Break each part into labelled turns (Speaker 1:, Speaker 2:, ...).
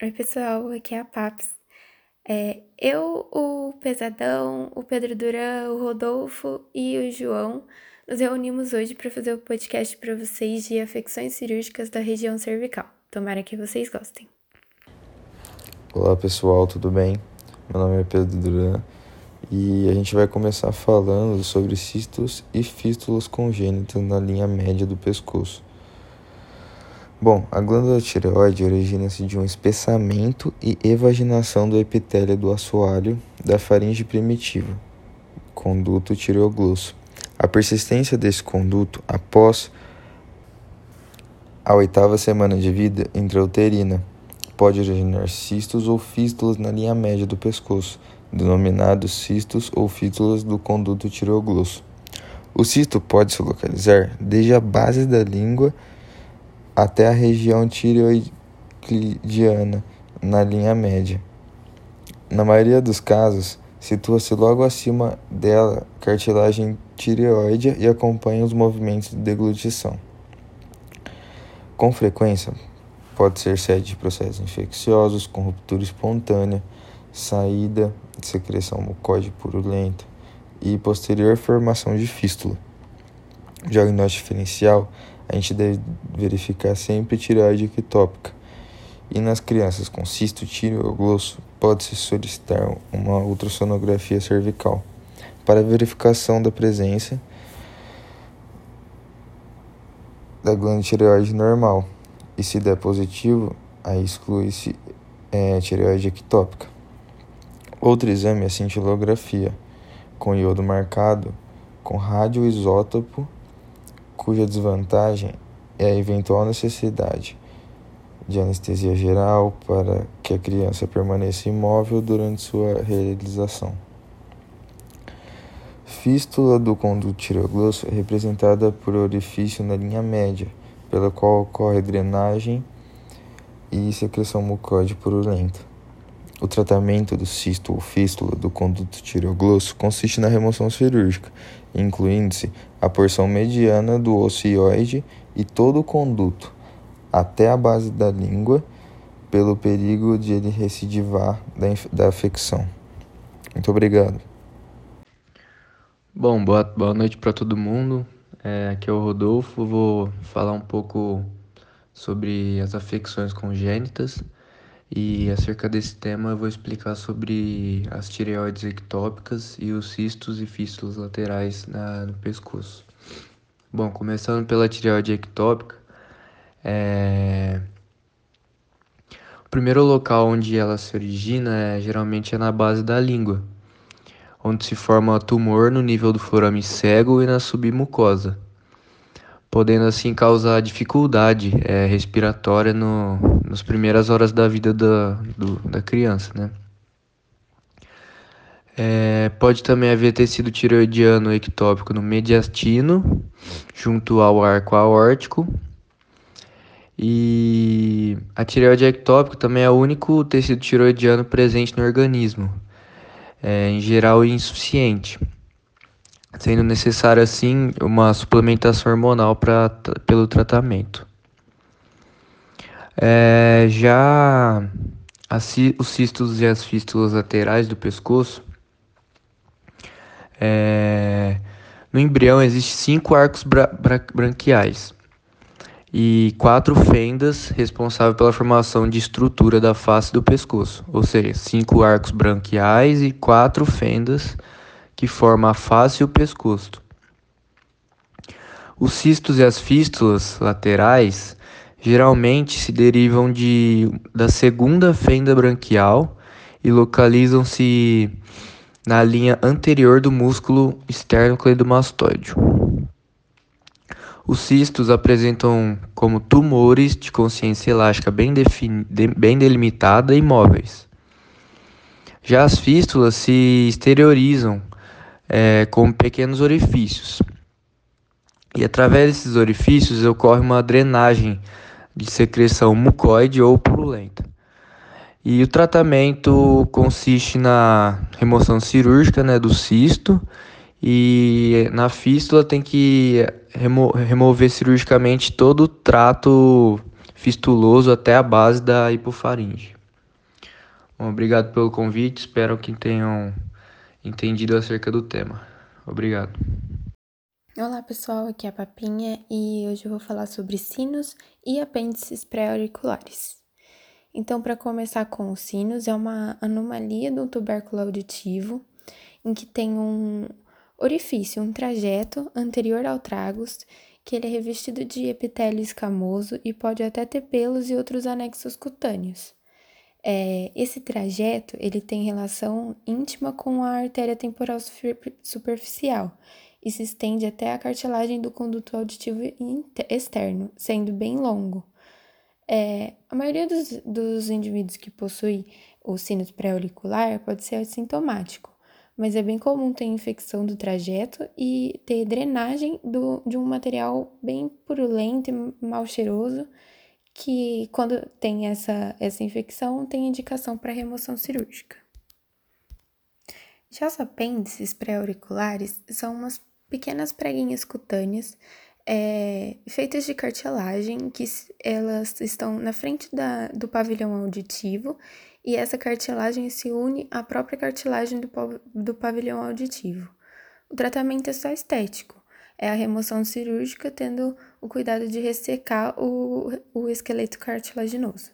Speaker 1: Oi, pessoal, aqui é a Paps. É, eu, o Pesadão, o Pedro Duran, o Rodolfo e o João nos reunimos hoje para fazer o podcast para vocês de afecções cirúrgicas da região cervical. Tomara que vocês gostem.
Speaker 2: Olá, pessoal, tudo bem? Meu nome é Pedro Duran e a gente vai começar falando sobre cistos e fístulas congênitas na linha média do pescoço. Bom, a glândula tireoide origina-se de um espessamento e evaginação do epitélio do assoalho da faringe primitiva, conduto tireoglosso. A persistência desse conduto após a oitava semana de vida intrauterina pode originar cistos ou fístulas na linha média do pescoço, denominados cistos ou fístulas do conduto tireoglosso. O cisto pode se localizar desde a base da língua até a região tireoidiana, na linha média. Na maioria dos casos, situa-se logo acima dela cartilagem tireoide e acompanha os movimentos de deglutição. Com frequência, pode ser sede de processos infecciosos, com ruptura espontânea, saída de secreção mucoide purulenta e posterior formação de fístula. O diagnóstico diferencial a gente deve verificar sempre tireoide ectópica. E nas crianças com cisto tireoglosso, pode-se solicitar uma ultrassonografia cervical para verificação da presença da glândula tireoide normal. E se der positivo, aí exclui-se é, tireoide ectópica. Outro exame é a cintilografia, com iodo marcado, com radioisótopo cuja desvantagem é a eventual necessidade de anestesia geral para que a criança permaneça imóvel durante sua realização. Fístula do conduto tireoglosso é representada por orifício na linha média, pela qual ocorre drenagem e secreção mucoide purulenta. O tratamento do cisto ou fístula do conduto tireoglosso consiste na remoção cirúrgica, incluindo-se a porção mediana do ocioide e todo o conduto, até a base da língua, pelo perigo de ele recidivar da, da afecção. Muito obrigado.
Speaker 3: Bom, boa, boa noite para todo mundo. É, aqui é o Rodolfo. Vou falar um pouco sobre as afecções congênitas. E acerca desse tema eu vou explicar sobre as tireoides ectópicas e os cistos e fístulas laterais na, no pescoço. Bom, começando pela tireoide ectópica, é... o primeiro local onde ela se origina é, geralmente é na base da língua, onde se forma tumor no nível do forame cego e na submucosa podendo assim causar dificuldade é, respiratória no, nas primeiras horas da vida da, do, da criança, né? É, pode também haver tecido tireoidiano ectópico no mediastino, junto ao arco aórtico. E a tireoide ectópica também é o único tecido tireoidiano presente no organismo, é, em geral insuficiente sendo necessária assim uma suplementação hormonal pra, pelo tratamento. É, já os cistos e as fístulas laterais do pescoço, é, no embrião existem cinco arcos bra branquiais e quatro fendas responsáveis pela formação de estrutura da face do pescoço, ou seja, cinco arcos branquiais e quatro fendas que forma a face e o pescoço. Os cistos e as fístulas laterais geralmente se derivam de, da segunda fenda branquial e localizam-se na linha anterior do músculo externo cleidomastoide. Os cistos apresentam como tumores de consciência elástica bem, bem delimitada e móveis. Já as fístulas se exteriorizam é, com pequenos orifícios. E através desses orifícios ocorre uma drenagem de secreção mucoide ou purulenta. E o tratamento consiste na remoção cirúrgica né, do cisto e na fístula tem que remo remover cirurgicamente todo o trato fistuloso até a base da hipofaringe. Bom, obrigado pelo convite, espero que tenham entendido acerca do tema. Obrigado.
Speaker 1: Olá pessoal, aqui é a Papinha e hoje eu vou falar sobre sinos e apêndices pré-auriculares. Então, para começar com os sinos, é uma anomalia do tubérculo auditivo em que tem um orifício, um trajeto anterior ao tragus, que ele é revestido de epitélio escamoso e pode até ter pelos e outros anexos cutâneos. É, esse trajeto ele tem relação íntima com a artéria temporal superficial e se estende até a cartilagem do conduto auditivo externo, sendo bem longo. É, a maioria dos, dos indivíduos que possui o sinus pré-auricular pode ser assintomático, mas é bem comum ter infecção do trajeto e ter drenagem do, de um material bem purulento e mal cheiroso que quando tem essa, essa infecção, tem indicação para remoção cirúrgica. Já os apêndices pré-auriculares são umas pequenas preguinhas cutâneas é, feitas de cartilagem, que elas estão na frente da, do pavilhão auditivo e essa cartilagem se une à própria cartilagem do, do pavilhão auditivo. O tratamento é só estético, é a remoção cirúrgica, tendo o cuidado de ressecar o, o esqueleto cartilaginoso.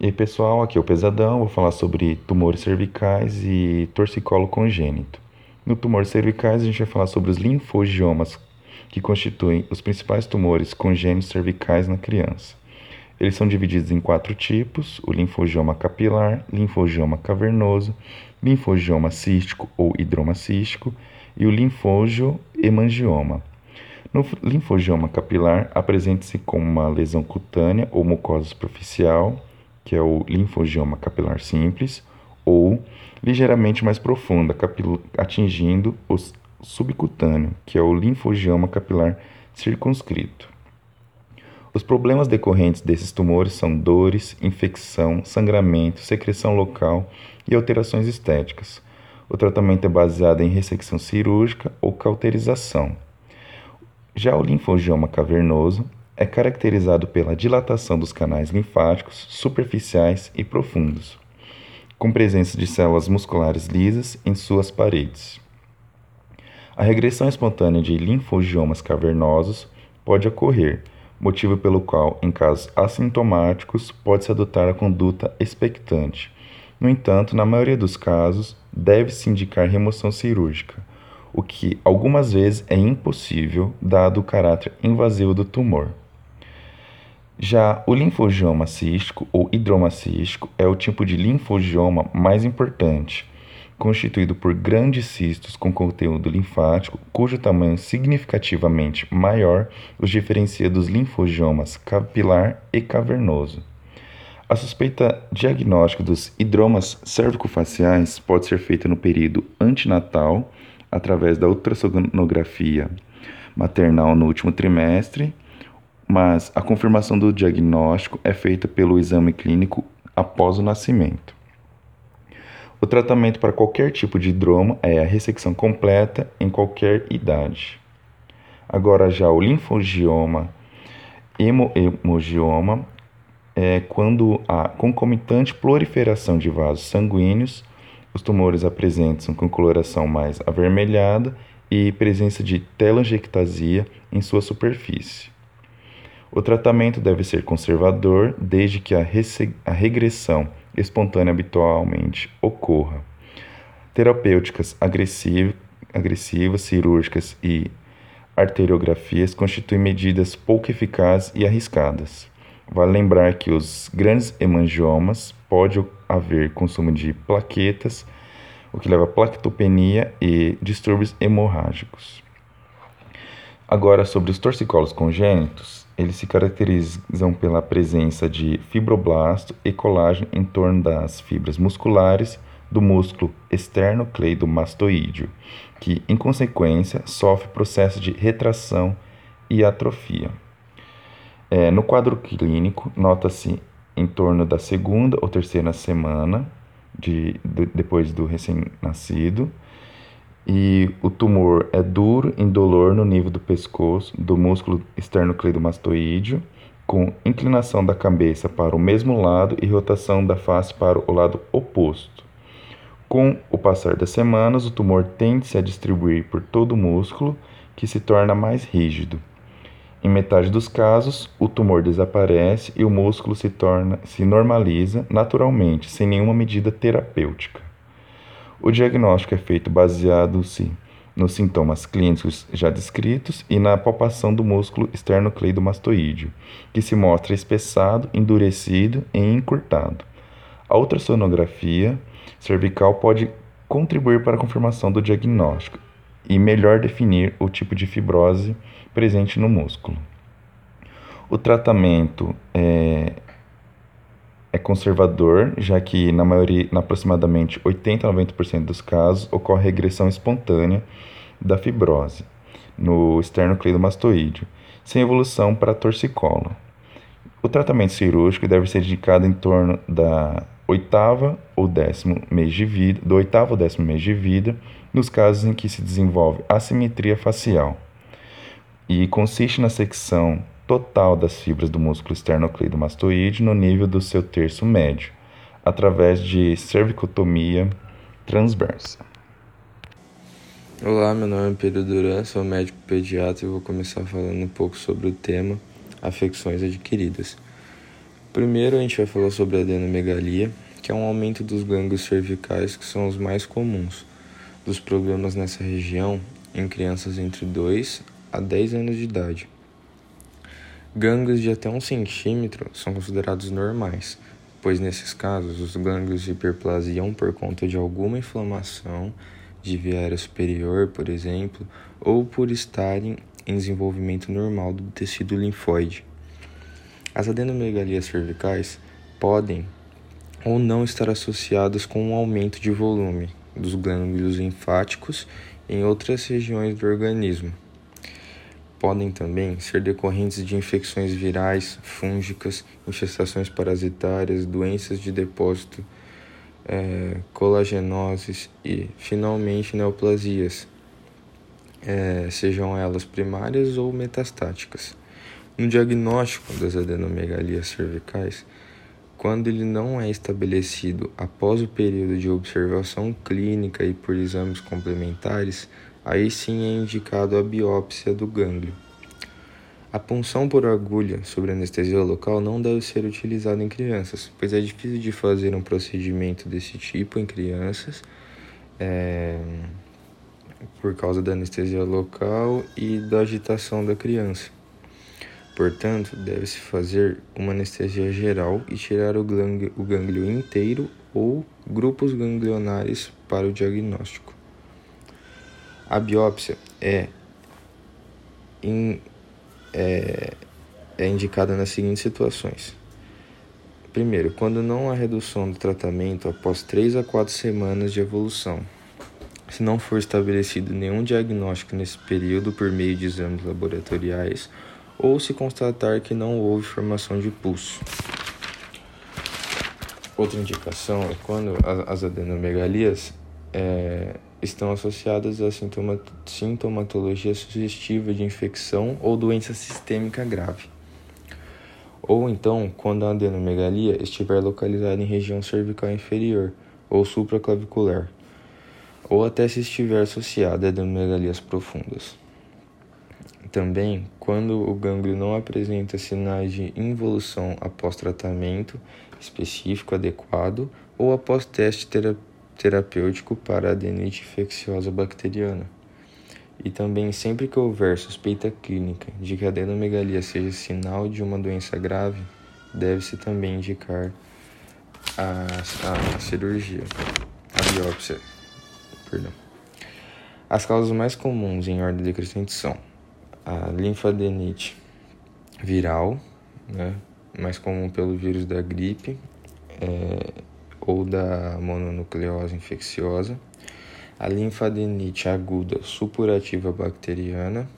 Speaker 4: E aí, pessoal, aqui é o Pesadão, vou falar sobre tumores cervicais e torcicolo congênito. No tumor cervicais, a gente vai falar sobre os linfogiomas, que constituem os principais tumores congênitos cervicais na criança. Eles são divididos em quatro tipos: o linfogioma capilar, linfogioma cavernoso, linfogioma cístico ou hidroma cístico e o linfogio-hemangioma. No linfogioma capilar, apresenta-se como uma lesão cutânea ou mucosa superficial, que é o linfogioma capilar simples, ou ligeiramente mais profunda, atingindo o subcutâneo, que é o linfogioma capilar circunscrito. Os problemas decorrentes desses tumores são dores, infecção, sangramento, secreção local e alterações estéticas. O tratamento é baseado em ressecção cirúrgica ou cauterização. Já o linfogioma cavernoso é caracterizado pela dilatação dos canais linfáticos superficiais e profundos, com presença de células musculares lisas em suas paredes. A regressão espontânea de linfogiomas cavernosos pode ocorrer, motivo pelo qual, em casos assintomáticos, pode-se adotar a conduta expectante. No entanto, na maioria dos casos, deve-se indicar remoção cirúrgica, o que algumas vezes é impossível dado o caráter invasivo do tumor. Já o linfogioma cístico ou hidroma cístico é o tipo de linfogioma mais importante, constituído por grandes cistos com conteúdo linfático, cujo tamanho significativamente maior os diferencia dos linfogiomas capilar e cavernoso. A suspeita diagnóstica dos hidromas cervicofaciais pode ser feita no período antinatal, através da ultrassonografia maternal no último trimestre, mas a confirmação do diagnóstico é feita pelo exame clínico após o nascimento. O tratamento para qualquer tipo de hidroma é a ressecção completa em qualquer idade. Agora já o linfogioma, hemogioma é quando há concomitante proliferação de vasos sanguíneos, os tumores apresentam com coloração mais avermelhada e presença de telangiectasia em sua superfície. O tratamento deve ser conservador desde que a, a regressão espontânea habitualmente ocorra. Terapêuticas agressiv agressivas, cirúrgicas e arteriografias constituem medidas pouco eficazes e arriscadas. Vale lembrar que os grandes hemangiomas pode haver consumo de plaquetas, o que leva a plaquetopenia e distúrbios hemorrágicos. Agora, sobre os torcicolos congênitos, eles se caracterizam pela presença de fibroblasto e colágeno em torno das fibras musculares do músculo externo-cleidomastoídeo, que, em consequência, sofre processo de retração e atrofia. É, no quadro clínico, nota-se em torno da segunda ou terceira semana de, de depois do recém-nascido, e o tumor é duro, indolor no nível do pescoço, do músculo esternocleidomastoídeo, com inclinação da cabeça para o mesmo lado e rotação da face para o lado oposto. Com o passar das semanas, o tumor tende-se a distribuir por todo o músculo, que se torna mais rígido. Em metade dos casos, o tumor desaparece e o músculo se torna se normaliza naturalmente, sem nenhuma medida terapêutica. O diagnóstico é feito baseado-se nos sintomas clínicos já descritos e na palpação do músculo esternocleidomastoídeo, que se mostra espessado, endurecido e encurtado. A ultrassonografia cervical pode contribuir para a confirmação do diagnóstico e melhor definir o tipo de fibrose presente no músculo. O tratamento é, é conservador, já que na maioria, na aproximadamente 80 a 90% dos casos, ocorre regressão espontânea da fibrose no esternocleidomastoídeo, sem evolução para torcicolo. O tratamento cirúrgico deve ser indicado em torno da oitava ou décimo mês de vida, do oitavo ou décimo mês de vida, nos casos em que se desenvolve assimetria facial e consiste na secção total das fibras do músculo esternocleidomastoide no nível do seu terço médio, através de cervicotomia transversa.
Speaker 2: Olá, meu nome é Pedro Duran, sou médico pediatra e vou começar falando um pouco sobre o tema afecções adquiridas. Primeiro, a gente vai falar sobre a adenomegalia, que é um aumento dos gânglios cervicais que são os mais comuns dos problemas nessa região em crianças entre 2 a 10 anos de idade. Gânglios de até 1 centímetro são considerados normais, pois nesses casos os gânglios hiperplasiam por conta de alguma inflamação de via superior, por exemplo, ou por estarem em desenvolvimento normal do tecido linfóide. As adenomegalias cervicais podem ou não estar associadas com um aumento de volume dos glândulos linfáticos em outras regiões do organismo. Podem também ser decorrentes de infecções virais, fúngicas, infestações parasitárias, doenças de depósito, é, colagenoses e, finalmente, neoplasias, é, sejam elas primárias ou metastáticas. No diagnóstico das adenomegalias cervicais, quando ele não é estabelecido após o período de observação clínica e por exames complementares, aí sim é indicado a biópsia do gânglio. A punção por agulha sobre anestesia local não deve ser utilizada em crianças, pois é difícil de fazer um procedimento desse tipo em crianças. É, por causa da anestesia local e da agitação da criança. Portanto, deve-se fazer uma anestesia geral e tirar o gânglio, o gânglio inteiro ou grupos ganglionares para o diagnóstico. A biópsia é, in, é, é indicada nas seguintes situações. Primeiro, quando não há redução do tratamento após 3 a 4 semanas de evolução. Se não for estabelecido nenhum diagnóstico nesse período por meio de exames laboratoriais ou se constatar que não houve formação de pulso. Outra indicação é quando as adenomegalias é, estão associadas a sintoma, sintomatologia sugestiva de infecção ou doença sistêmica grave. Ou então, quando a adenomegalia estiver localizada em região cervical inferior ou supraclavicular, ou até se estiver associada a adenomegalias profundas. Também, quando o gânglio não apresenta sinais de involução após tratamento específico adequado ou após teste terapêutico para adenite infecciosa bacteriana. E também, sempre que houver suspeita clínica de que a adenomegalia seja sinal de uma doença grave, deve-se também indicar a, a, a cirurgia, a biópsia. Perdão. As causas mais comuns em ordem decrescente são a linfadenite viral, né, mais comum pelo vírus da gripe é, ou da mononucleose infecciosa, a linfadenite aguda supurativa bacteriana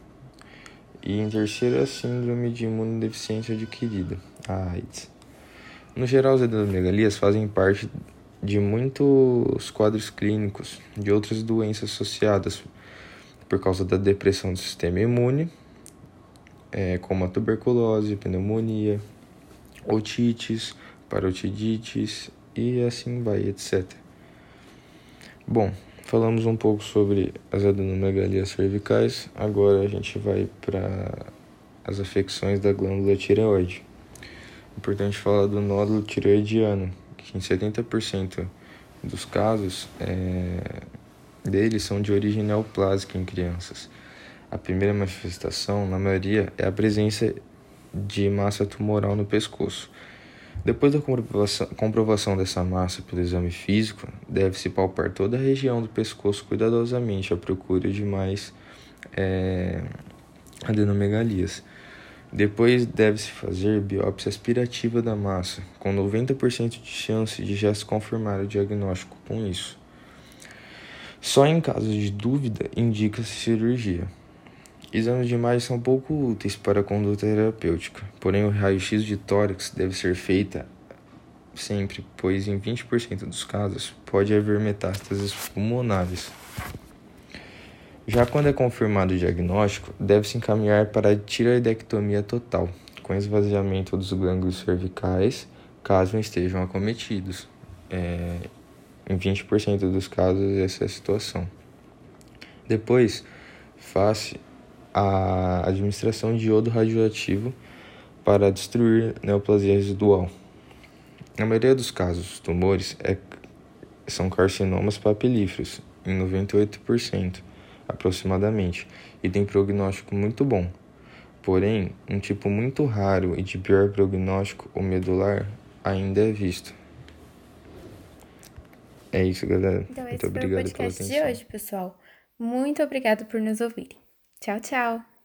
Speaker 2: e em terceira a síndrome de imunodeficiência adquirida, a AIDS. No geral, as adenomegalias fazem parte de muitos quadros clínicos de outras doenças associadas por causa da depressão do sistema imune é, como a tuberculose, pneumonia, otites, parotidites e assim vai, etc. Bom, falamos um pouco sobre as adenomegalias cervicais, agora a gente vai para as afecções da glândula tireoide. Importante falar do nódulo tireoidiano, que em 70% dos casos é, deles são de origem neoplásica em crianças. A primeira manifestação, na maioria, é a presença de massa tumoral no pescoço. Depois da comprovação, dessa massa pelo exame físico, deve-se palpar toda a região do pescoço cuidadosamente à procura de mais é, adenomegalias. Depois deve-se fazer biópsia aspirativa da massa, com 90% de chance de já se confirmar o diagnóstico com isso. Só em caso de dúvida indica-se cirurgia. Exames de imagem são pouco úteis para a conduta terapêutica, porém o raio-x de tórax deve ser feita sempre, pois em 20% dos casos pode haver metástases pulmonares. Já quando é confirmado o diagnóstico, deve-se encaminhar para a tiroidectomia total, com esvaziamento dos glândulos cervicais, caso estejam acometidos. É, em 20% dos casos, essa é situação. Depois, face a administração de iodo radioativo para destruir neoplasia residual. Na maioria dos casos, os tumores é, são carcinomas papilíferos, em 98% aproximadamente, e tem prognóstico muito bom. Porém, um tipo muito raro e de pior prognóstico, o medular, ainda é visto. É isso, galera.
Speaker 1: Então, esse muito foi o podcast de hoje, pessoal. Muito obrigado por nos ouvirem. Tchau, tchau!